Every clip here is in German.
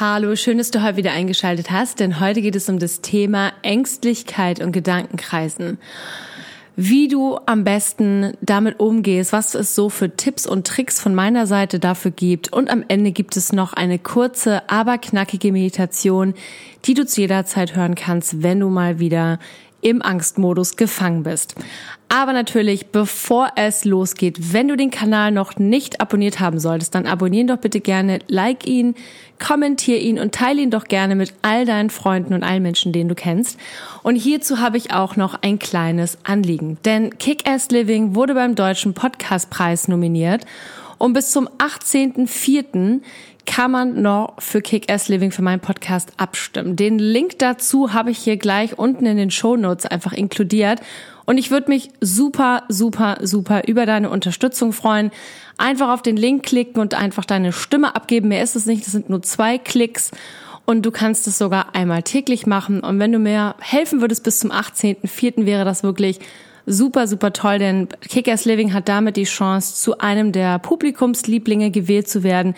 Hallo, schön, dass du heute wieder eingeschaltet hast, denn heute geht es um das Thema Ängstlichkeit und Gedankenkreisen wie du am besten damit umgehst, was es so für Tipps und Tricks von meiner Seite dafür gibt. Und am Ende gibt es noch eine kurze, aber knackige Meditation, die du zu jeder Zeit hören kannst, wenn du mal wieder im Angstmodus gefangen bist. Aber natürlich, bevor es losgeht, wenn du den Kanal noch nicht abonniert haben solltest, dann abonnieren doch bitte gerne, like ihn, kommentier ihn und teile ihn doch gerne mit all deinen Freunden und allen Menschen, denen du kennst. Und hierzu habe ich auch noch ein kleines Anliegen. Denn Kick-Ass Living wurde beim Deutschen Podcastpreis nominiert und bis zum 18.04 kann man noch für Kick-Ass Living für meinen Podcast abstimmen. Den Link dazu habe ich hier gleich unten in den Show Notes einfach inkludiert. Und ich würde mich super, super, super über deine Unterstützung freuen. Einfach auf den Link klicken und einfach deine Stimme abgeben. Mehr ist es nicht. Das sind nur zwei Klicks. Und du kannst es sogar einmal täglich machen. Und wenn du mir helfen würdest bis zum 18.04. wäre das wirklich super, super toll, denn Kick-Ass Living hat damit die Chance, zu einem der Publikumslieblinge gewählt zu werden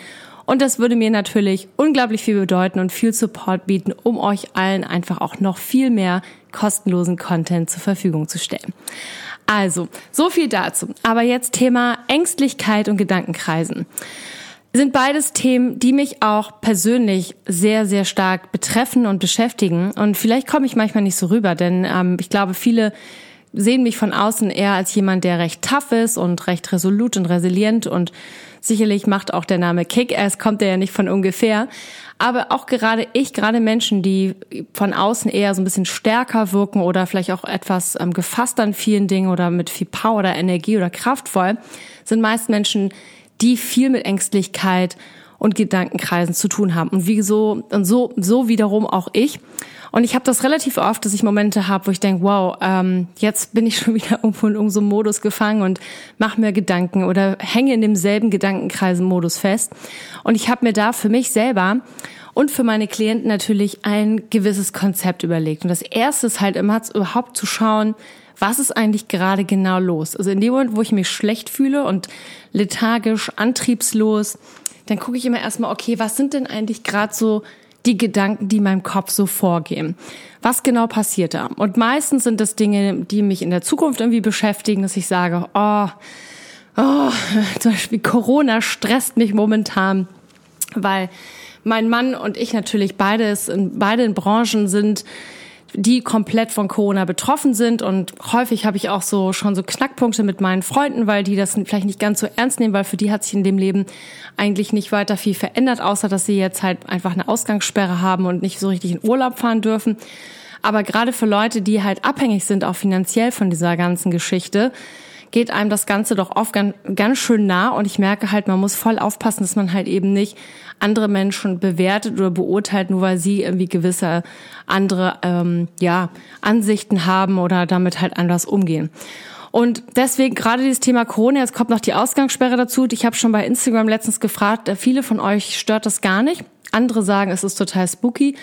und das würde mir natürlich unglaublich viel bedeuten und viel Support bieten, um euch allen einfach auch noch viel mehr kostenlosen Content zur Verfügung zu stellen. Also, so viel dazu. Aber jetzt Thema Ängstlichkeit und Gedankenkreisen. Sind beides Themen, die mich auch persönlich sehr, sehr stark betreffen und beschäftigen. Und vielleicht komme ich manchmal nicht so rüber, denn ähm, ich glaube, viele sehen mich von außen eher als jemand, der recht tough ist und recht resolut und resilient und sicherlich macht auch der Name Kick-Ass, kommt der ja nicht von ungefähr. Aber auch gerade ich, gerade Menschen, die von außen eher so ein bisschen stärker wirken oder vielleicht auch etwas ähm, gefasst an vielen Dingen oder mit viel Power oder Energie oder kraftvoll, sind meist Menschen, die viel mit Ängstlichkeit und Gedankenkreisen zu tun haben. Und wie so, und so, so wiederum auch ich. Und ich habe das relativ oft, dass ich Momente habe, wo ich denke, wow, ähm, jetzt bin ich schon wieder irgendwo in irgendeinem Modus gefangen und mache mir Gedanken oder hänge in demselben Gedankenkreisen-Modus fest. Und ich habe mir da für mich selber und für meine Klienten natürlich ein gewisses Konzept überlegt. Und das erste ist halt immer überhaupt zu schauen, was ist eigentlich gerade genau los? Also in dem Moment, wo ich mich schlecht fühle und lethargisch, antriebslos, dann gucke ich immer erstmal, okay, was sind denn eigentlich gerade so die Gedanken, die in meinem Kopf so vorgehen. Was genau passiert da? Und meistens sind das Dinge, die mich in der Zukunft irgendwie beschäftigen, dass ich sage, oh, oh, zum Beispiel Corona stresst mich momentan, weil mein Mann und ich natürlich beides in beiden Branchen sind, die komplett von Corona betroffen sind. Und häufig habe ich auch so schon so Knackpunkte mit meinen Freunden, weil die das vielleicht nicht ganz so ernst nehmen, weil für die hat sich in dem Leben eigentlich nicht weiter viel verändert, außer dass sie jetzt halt einfach eine Ausgangssperre haben und nicht so richtig in Urlaub fahren dürfen. Aber gerade für Leute, die halt abhängig sind, auch finanziell von dieser ganzen Geschichte, geht einem das Ganze doch oft ganz, ganz schön nah. Und ich merke halt, man muss voll aufpassen, dass man halt eben nicht andere Menschen bewertet oder beurteilt, nur weil sie irgendwie gewisse andere ähm, ja, Ansichten haben oder damit halt anders umgehen. Und deswegen gerade dieses Thema Corona, jetzt kommt noch die Ausgangssperre dazu. Ich habe schon bei Instagram letztens gefragt, äh, viele von euch stört das gar nicht. Andere sagen, es ist total spooky.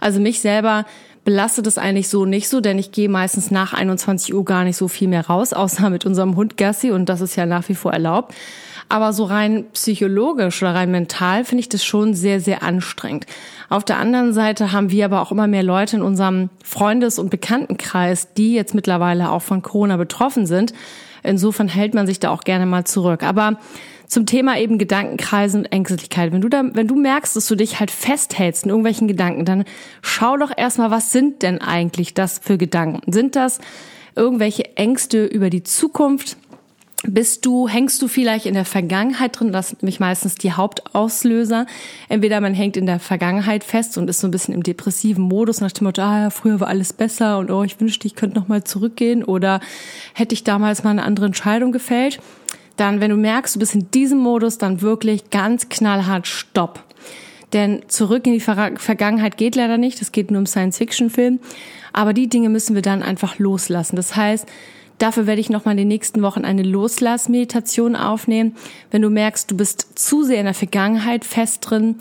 Also mich selber belastet es eigentlich so nicht so, denn ich gehe meistens nach 21 Uhr gar nicht so viel mehr raus, außer mit unserem Hund Gassi und das ist ja nach wie vor erlaubt. Aber so rein psychologisch oder rein mental finde ich das schon sehr, sehr anstrengend. Auf der anderen Seite haben wir aber auch immer mehr Leute in unserem Freundes- und Bekanntenkreis, die jetzt mittlerweile auch von Corona betroffen sind. Insofern hält man sich da auch gerne mal zurück. Aber zum Thema eben Gedankenkreisen und Ängstlichkeit. Wenn du da, wenn du merkst, dass du dich halt festhältst in irgendwelchen Gedanken, dann schau doch erstmal, was sind denn eigentlich das für Gedanken? Sind das irgendwelche Ängste über die Zukunft? bist du, hängst du vielleicht in der Vergangenheit drin? Das sind nämlich meistens die Hauptauslöser. Entweder man hängt in der Vergangenheit fest und ist so ein bisschen im depressiven Modus nach dem Motto, ah, ja, früher war alles besser und oh, ich wünschte, ich könnte noch mal zurückgehen oder hätte ich damals mal eine andere Entscheidung gefällt. Dann, wenn du merkst, du bist in diesem Modus, dann wirklich ganz knallhart Stopp. Denn zurück in die Ver Vergangenheit geht leider nicht. Das geht nur im Science-Fiction-Film. Aber die Dinge müssen wir dann einfach loslassen. Das heißt, Dafür werde ich nochmal in den nächsten Wochen eine Loslass-Meditation aufnehmen. Wenn du merkst, du bist zu sehr in der Vergangenheit fest drin,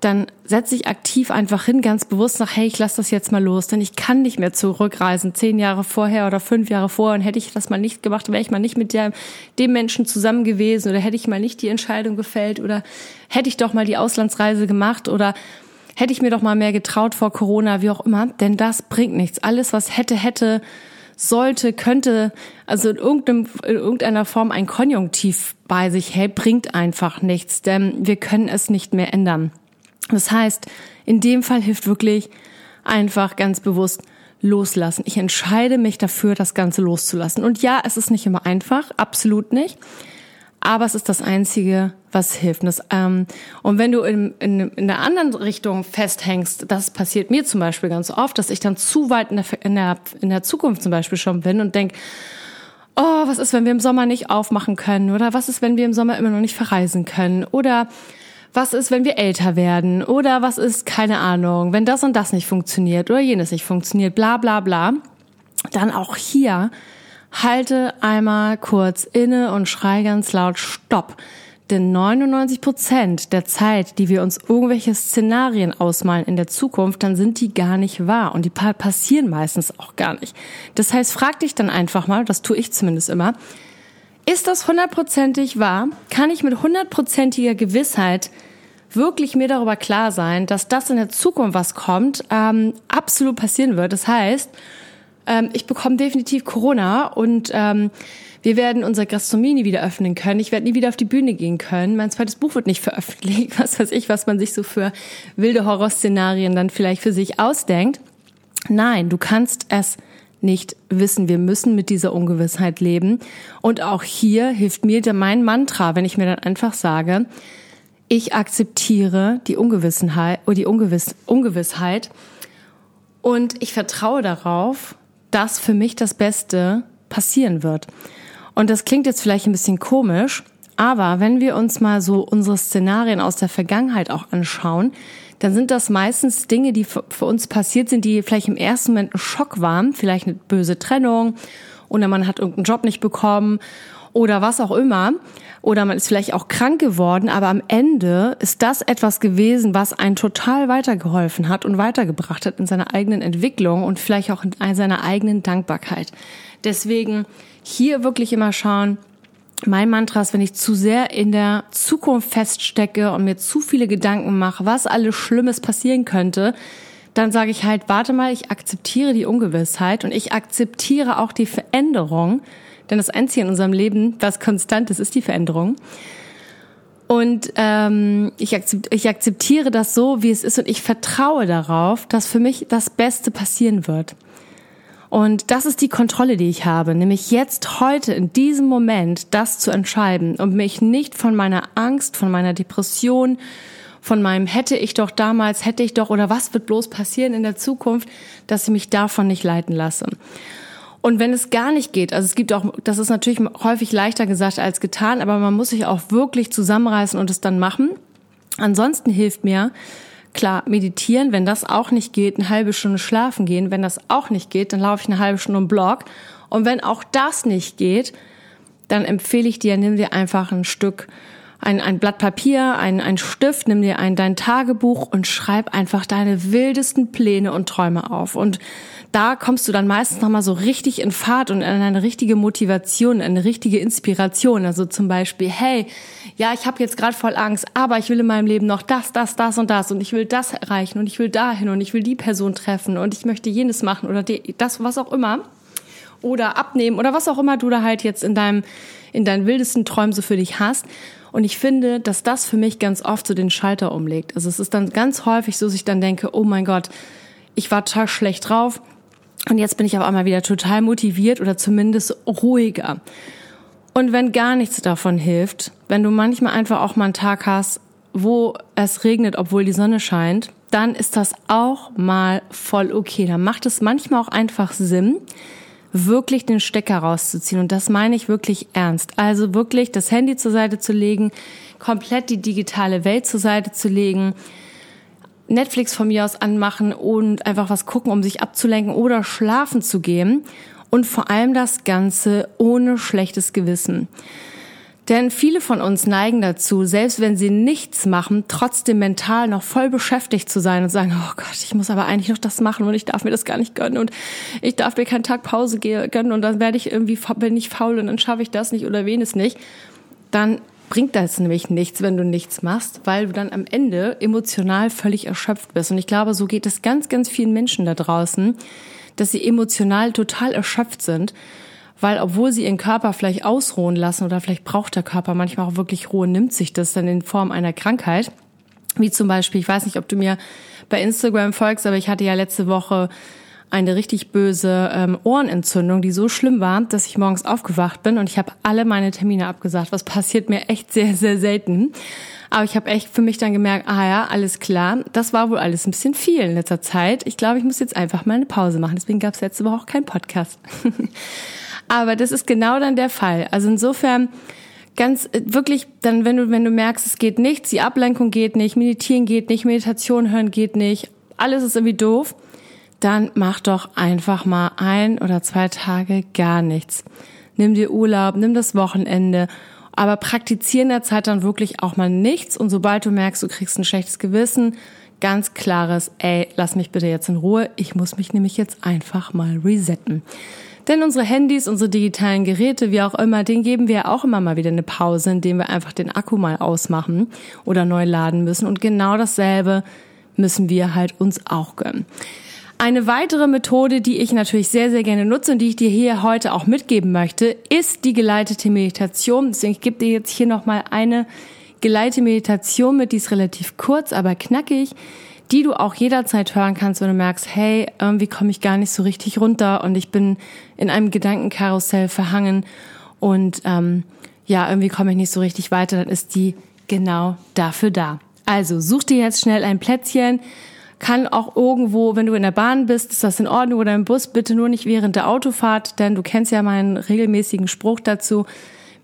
dann setze ich aktiv einfach hin, ganz bewusst nach, hey, ich lasse das jetzt mal los, denn ich kann nicht mehr zurückreisen, zehn Jahre vorher oder fünf Jahre vorher und hätte ich das mal nicht gemacht, wäre ich mal nicht mit der, dem Menschen zusammen gewesen oder hätte ich mal nicht die Entscheidung gefällt oder hätte ich doch mal die Auslandsreise gemacht oder hätte ich mir doch mal mehr getraut vor Corona, wie auch immer, denn das bringt nichts. Alles, was hätte, hätte, sollte, könnte, also in, irgendeinem, in irgendeiner Form ein Konjunktiv bei sich hält, bringt einfach nichts, denn wir können es nicht mehr ändern. Das heißt, in dem Fall hilft wirklich einfach ganz bewusst loslassen. Ich entscheide mich dafür, das Ganze loszulassen. Und ja, es ist nicht immer einfach, absolut nicht. Aber es ist das Einzige, was hilft. Und, das, ähm, und wenn du in, in, in der anderen Richtung festhängst, das passiert mir zum Beispiel ganz oft, dass ich dann zu weit in der, in der, in der Zukunft zum Beispiel schon bin und denk, oh, was ist, wenn wir im Sommer nicht aufmachen können? Oder was ist, wenn wir im Sommer immer noch nicht verreisen können? Oder was ist, wenn wir älter werden? Oder was ist, keine Ahnung, wenn das und das nicht funktioniert oder jenes nicht funktioniert, bla bla bla. Dann auch hier halte einmal kurz inne und schrei ganz laut Stopp. Denn 99 Prozent der Zeit, die wir uns irgendwelche Szenarien ausmalen in der Zukunft, dann sind die gar nicht wahr und die passieren meistens auch gar nicht. Das heißt, frag dich dann einfach mal, das tue ich zumindest immer, ist das hundertprozentig wahr? Kann ich mit hundertprozentiger Gewissheit wirklich mir darüber klar sein, dass das in der Zukunft, was kommt, ähm, absolut passieren wird. Das heißt, ähm, ich bekomme definitiv Corona und ähm, wir werden unsere Gastronomie nie wieder öffnen können. Ich werde nie wieder auf die Bühne gehen können. Mein zweites Buch wird nicht veröffentlicht. Was weiß ich, was man sich so für wilde Horrorszenarien dann vielleicht für sich ausdenkt. Nein, du kannst es nicht wissen. Wir müssen mit dieser Ungewissheit leben. Und auch hier hilft mir mein Mantra, wenn ich mir dann einfach sage, ich akzeptiere die Ungewissenheit oder die Ungewiss Ungewissheit und ich vertraue darauf, dass für mich das Beste passieren wird. Und das klingt jetzt vielleicht ein bisschen komisch, aber wenn wir uns mal so unsere Szenarien aus der Vergangenheit auch anschauen, dann sind das meistens Dinge, die für uns passiert sind, die vielleicht im ersten Moment ein Schock waren, vielleicht eine böse Trennung oder man hat irgendeinen Job nicht bekommen oder was auch immer. Oder man ist vielleicht auch krank geworden, aber am Ende ist das etwas gewesen, was einen total weitergeholfen hat und weitergebracht hat in seiner eigenen Entwicklung und vielleicht auch in seiner eigenen Dankbarkeit. Deswegen hier wirklich immer schauen, mein Mantra ist, wenn ich zu sehr in der Zukunft feststecke und mir zu viele Gedanken mache, was alles Schlimmes passieren könnte, dann sage ich halt, warte mal, ich akzeptiere die Ungewissheit und ich akzeptiere auch die Veränderung, denn das Einzige in unserem Leben, was konstant ist, ist die Veränderung. Und ähm, ich, akzept, ich akzeptiere das so, wie es ist und ich vertraue darauf, dass für mich das Beste passieren wird. Und das ist die Kontrolle, die ich habe, nämlich jetzt heute in diesem Moment das zu entscheiden und mich nicht von meiner Angst, von meiner Depression, von meinem hätte ich doch damals, hätte ich doch oder was wird bloß passieren in der Zukunft, dass ich mich davon nicht leiten lasse. Und wenn es gar nicht geht, also es gibt auch, das ist natürlich häufig leichter gesagt als getan, aber man muss sich auch wirklich zusammenreißen und es dann machen. Ansonsten hilft mir, klar, meditieren, wenn das auch nicht geht, eine halbe Stunde schlafen gehen, wenn das auch nicht geht, dann laufe ich eine halbe Stunde im Blog. Und wenn auch das nicht geht, dann empfehle ich dir, nimm dir einfach ein Stück ein, ein Blatt Papier, ein, ein Stift, nimm dir ein, dein Tagebuch und schreib einfach deine wildesten Pläne und Träume auf. Und da kommst du dann meistens nochmal so richtig in Fahrt und in eine richtige Motivation, eine richtige Inspiration. Also zum Beispiel, hey, ja, ich habe jetzt gerade voll Angst, aber ich will in meinem Leben noch das, das, das und das und ich will das erreichen und ich will dahin und ich will die Person treffen und ich möchte jenes machen oder das, was auch immer. Oder abnehmen oder was auch immer du da halt jetzt in deinem, in deinen wildesten Träumen so für dich hast. Und ich finde, dass das für mich ganz oft so den Schalter umlegt. Also es ist dann ganz häufig so, dass ich dann denke, oh mein Gott, ich war total schlecht drauf und jetzt bin ich auf einmal wieder total motiviert oder zumindest ruhiger. Und wenn gar nichts davon hilft, wenn du manchmal einfach auch mal einen Tag hast, wo es regnet, obwohl die Sonne scheint, dann ist das auch mal voll okay. Dann macht es manchmal auch einfach Sinn, wirklich den Stecker rauszuziehen. Und das meine ich wirklich ernst. Also wirklich das Handy zur Seite zu legen, komplett die digitale Welt zur Seite zu legen, Netflix von mir aus anmachen und einfach was gucken, um sich abzulenken oder schlafen zu gehen. Und vor allem das Ganze ohne schlechtes Gewissen. Denn viele von uns neigen dazu, selbst wenn sie nichts machen, trotzdem mental noch voll beschäftigt zu sein und sagen, oh Gott, ich muss aber eigentlich noch das machen und ich darf mir das gar nicht gönnen und ich darf mir keinen Tag Pause gönnen und dann werde ich irgendwie, bin ich faul und dann schaffe ich das nicht oder wen es nicht. Dann bringt das nämlich nichts, wenn du nichts machst, weil du dann am Ende emotional völlig erschöpft bist. Und ich glaube, so geht es ganz, ganz vielen Menschen da draußen, dass sie emotional total erschöpft sind weil obwohl sie ihren Körper vielleicht ausruhen lassen oder vielleicht braucht der Körper manchmal auch wirklich Ruhe, nimmt sich das dann in Form einer Krankheit. Wie zum Beispiel, ich weiß nicht, ob du mir bei Instagram folgst, aber ich hatte ja letzte Woche eine richtig böse ähm, Ohrenentzündung, die so schlimm war, dass ich morgens aufgewacht bin und ich habe alle meine Termine abgesagt. Was passiert mir echt sehr, sehr selten. Aber ich habe echt für mich dann gemerkt, ah ja, alles klar, das war wohl alles ein bisschen viel in letzter Zeit. Ich glaube, ich muss jetzt einfach mal eine Pause machen. Deswegen gab es letzte Woche auch keinen Podcast. Aber das ist genau dann der Fall. Also insofern ganz äh, wirklich dann, wenn du, wenn du merkst, es geht nichts, die Ablenkung geht nicht, meditieren geht nicht, Meditation hören geht nicht, alles ist irgendwie doof, dann mach doch einfach mal ein oder zwei Tage gar nichts. Nimm dir Urlaub, nimm das Wochenende, aber praktiziere in der Zeit dann wirklich auch mal nichts und sobald du merkst, du kriegst ein schlechtes Gewissen, ganz klares, ey, lass mich bitte jetzt in Ruhe, ich muss mich nämlich jetzt einfach mal resetten. Denn unsere Handys, unsere digitalen Geräte, wie auch immer, denen geben wir auch immer mal wieder eine Pause, indem wir einfach den Akku mal ausmachen oder neu laden müssen. Und genau dasselbe müssen wir halt uns auch gönnen. Eine weitere Methode, die ich natürlich sehr, sehr gerne nutze und die ich dir hier heute auch mitgeben möchte, ist die geleitete Meditation. Deswegen ich gebe dir jetzt hier nochmal eine geleitete Meditation mit, die ist relativ kurz, aber knackig die du auch jederzeit hören kannst, wenn du merkst, hey, irgendwie komme ich gar nicht so richtig runter und ich bin in einem Gedankenkarussell verhangen und ähm, ja, irgendwie komme ich nicht so richtig weiter, dann ist die genau dafür da. Also such dir jetzt schnell ein Plätzchen, kann auch irgendwo, wenn du in der Bahn bist, ist das in Ordnung oder im Bus, bitte nur nicht während der Autofahrt, denn du kennst ja meinen regelmäßigen Spruch dazu.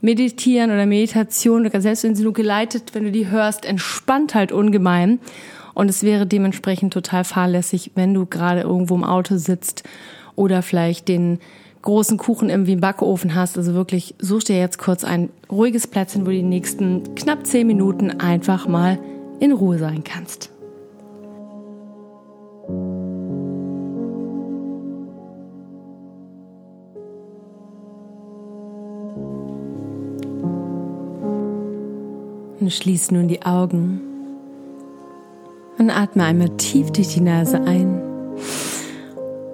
Meditieren oder Meditation, selbst wenn sie nur geleitet, wenn du die hörst, entspannt halt ungemein. Und es wäre dementsprechend total fahrlässig, wenn du gerade irgendwo im Auto sitzt oder vielleicht den großen Kuchen irgendwie im Backofen hast. Also wirklich, such dir jetzt kurz ein ruhiges Plätzchen, wo du die nächsten knapp zehn Minuten einfach mal in Ruhe sein kannst. Und schließ nun die Augen und atme einmal tief durch die Nase ein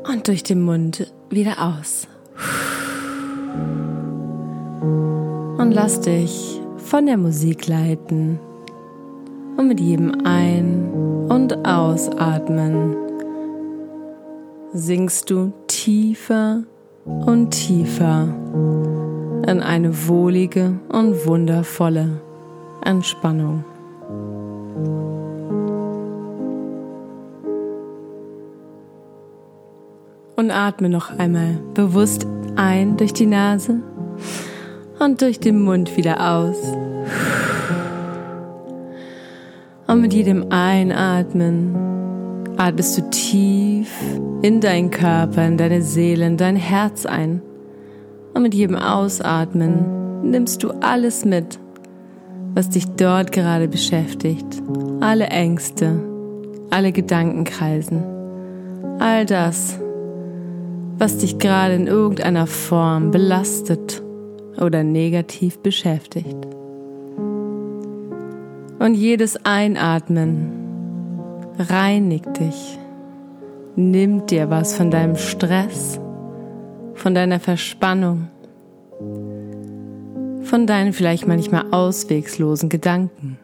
und durch den Mund wieder aus. Und lass dich von der Musik leiten. Und mit jedem Ein- und Ausatmen sinkst du tiefer und tiefer in eine wohlige und wundervolle Entspannung. und atme noch einmal bewusst ein durch die Nase und durch den Mund wieder aus. Und mit jedem Einatmen atmest du tief in deinen Körper, in deine Seele, in dein Herz ein. Und mit jedem Ausatmen nimmst du alles mit, was dich dort gerade beschäftigt. Alle Ängste, alle Gedankenkreisen, all das, was dich gerade in irgendeiner Form belastet oder negativ beschäftigt. Und jedes Einatmen reinigt dich, nimmt dir was von deinem Stress, von deiner Verspannung, von deinen vielleicht manchmal auswegslosen Gedanken.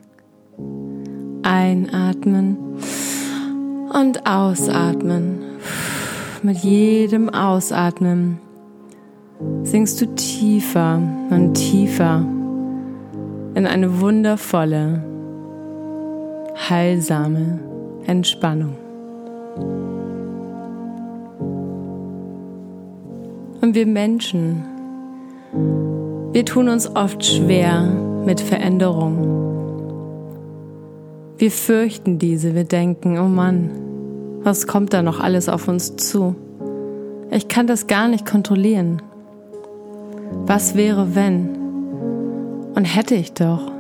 Einatmen und ausatmen mit jedem Ausatmen sinkst du tiefer und tiefer in eine wundervolle, heilsame Entspannung. Und wir Menschen, wir tun uns oft schwer mit Veränderung. Wir fürchten diese, wir denken, oh Mann, was kommt da noch alles auf uns zu? Ich kann das gar nicht kontrollieren. Was wäre, wenn? Und hätte ich doch.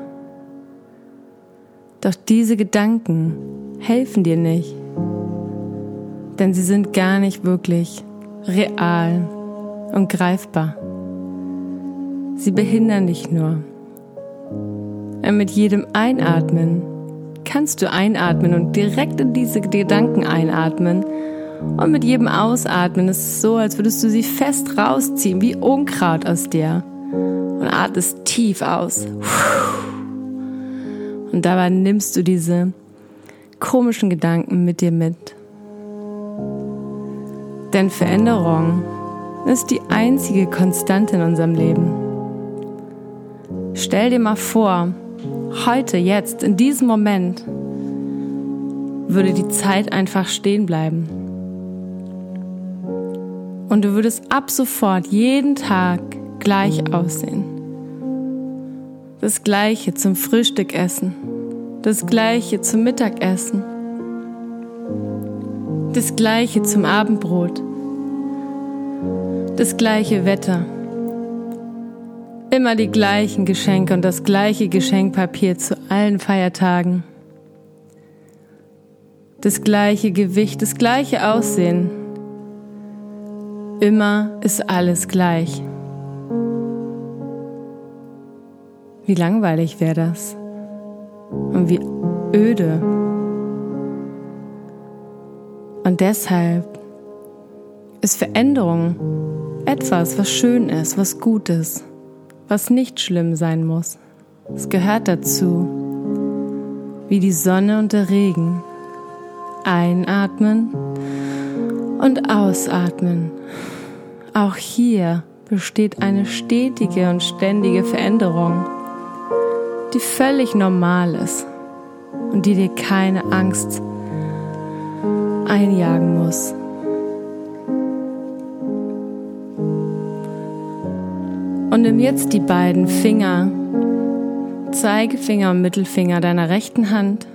Doch diese Gedanken helfen dir nicht, denn sie sind gar nicht wirklich real und greifbar. Sie behindern dich nur. Und mit jedem Einatmen kannst du einatmen und direkt in diese Gedanken einatmen. Und mit jedem Ausatmen ist es so, als würdest du sie fest rausziehen, wie Unkraut aus dir. Und atmest tief aus. Und dabei nimmst du diese komischen Gedanken mit dir mit. Denn Veränderung ist die einzige Konstante in unserem Leben. Stell dir mal vor, heute, jetzt, in diesem Moment, würde die Zeit einfach stehen bleiben. Und du würdest ab sofort jeden Tag gleich aussehen. Das gleiche zum Frühstück essen, das gleiche zum Mittagessen, das gleiche zum Abendbrot, das gleiche Wetter, immer die gleichen Geschenke und das gleiche Geschenkpapier zu allen Feiertagen, das gleiche Gewicht, das gleiche Aussehen. Immer ist alles gleich. Wie langweilig wäre das? Und wie öde. Und deshalb ist Veränderung etwas, was schön ist, was gut ist, was nicht schlimm sein muss. Es gehört dazu, wie die Sonne und der Regen. Einatmen und ausatmen. Auch hier besteht eine stetige und ständige Veränderung die völlig normal ist und die dir keine Angst einjagen muss. Und nimm jetzt die beiden Finger, Zeigefinger und Mittelfinger deiner rechten Hand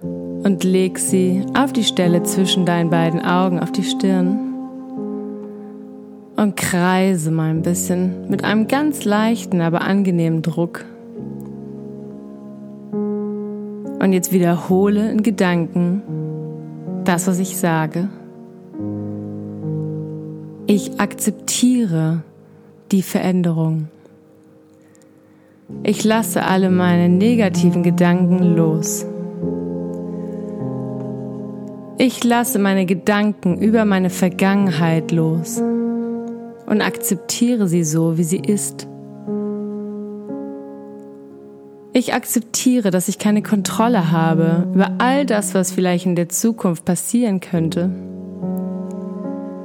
und leg sie auf die Stelle zwischen deinen beiden Augen, auf die Stirn und kreise mal ein bisschen mit einem ganz leichten, aber angenehmen Druck. Und jetzt wiederhole in Gedanken das, was ich sage. Ich akzeptiere die Veränderung. Ich lasse alle meine negativen Gedanken los. Ich lasse meine Gedanken über meine Vergangenheit los und akzeptiere sie so, wie sie ist. Ich akzeptiere, dass ich keine Kontrolle habe über all das, was vielleicht in der Zukunft passieren könnte.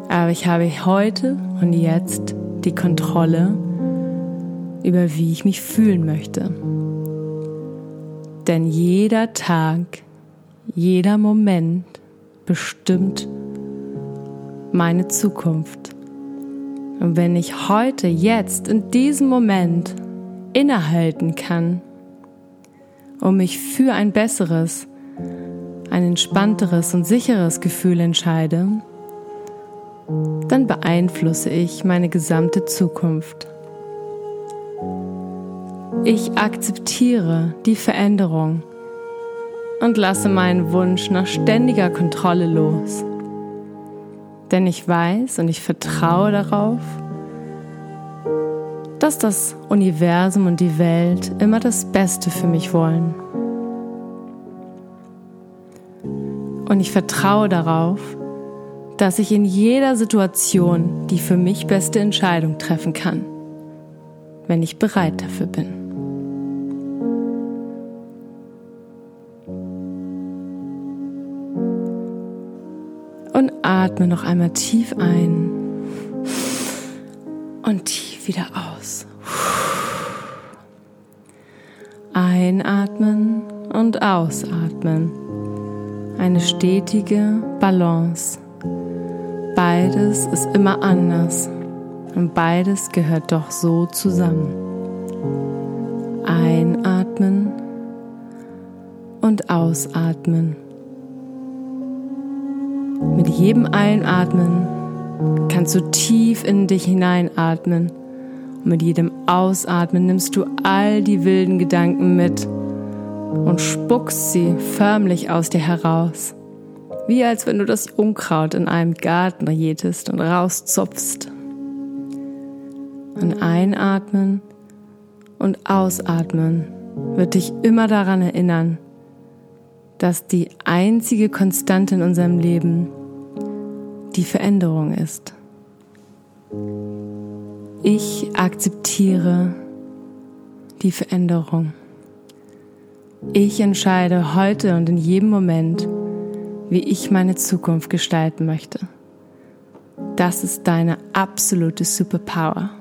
Aber ich habe heute und jetzt die Kontrolle über wie ich mich fühlen möchte. Denn jeder Tag, jeder Moment bestimmt meine Zukunft. Und wenn ich heute, jetzt, in diesem Moment innehalten kann und mich für ein besseres, ein entspannteres und sicheres Gefühl entscheide, dann beeinflusse ich meine gesamte Zukunft. Ich akzeptiere die Veränderung und lasse meinen Wunsch nach ständiger Kontrolle los. Denn ich weiß und ich vertraue darauf, dass das Universum und die Welt immer das Beste für mich wollen. Und ich vertraue darauf, dass ich in jeder Situation die für mich beste Entscheidung treffen kann, wenn ich bereit dafür bin. Und atme noch einmal tief ein und tief wieder aus. Einatmen und ausatmen. Eine stetige Balance. Beides ist immer anders und beides gehört doch so zusammen. Einatmen und ausatmen. Mit jedem Einatmen kannst du tief in dich hineinatmen und mit jedem Ausatmen nimmst du all die wilden Gedanken mit und spuckst sie förmlich aus dir heraus. Wie als wenn du das Unkraut in einem Garten jätest und rauszupfst. Und einatmen und ausatmen wird dich immer daran erinnern, dass die einzige Konstante in unserem Leben die Veränderung ist. Ich akzeptiere die Veränderung. Ich entscheide heute und in jedem Moment, wie ich meine Zukunft gestalten möchte. Das ist deine absolute Superpower.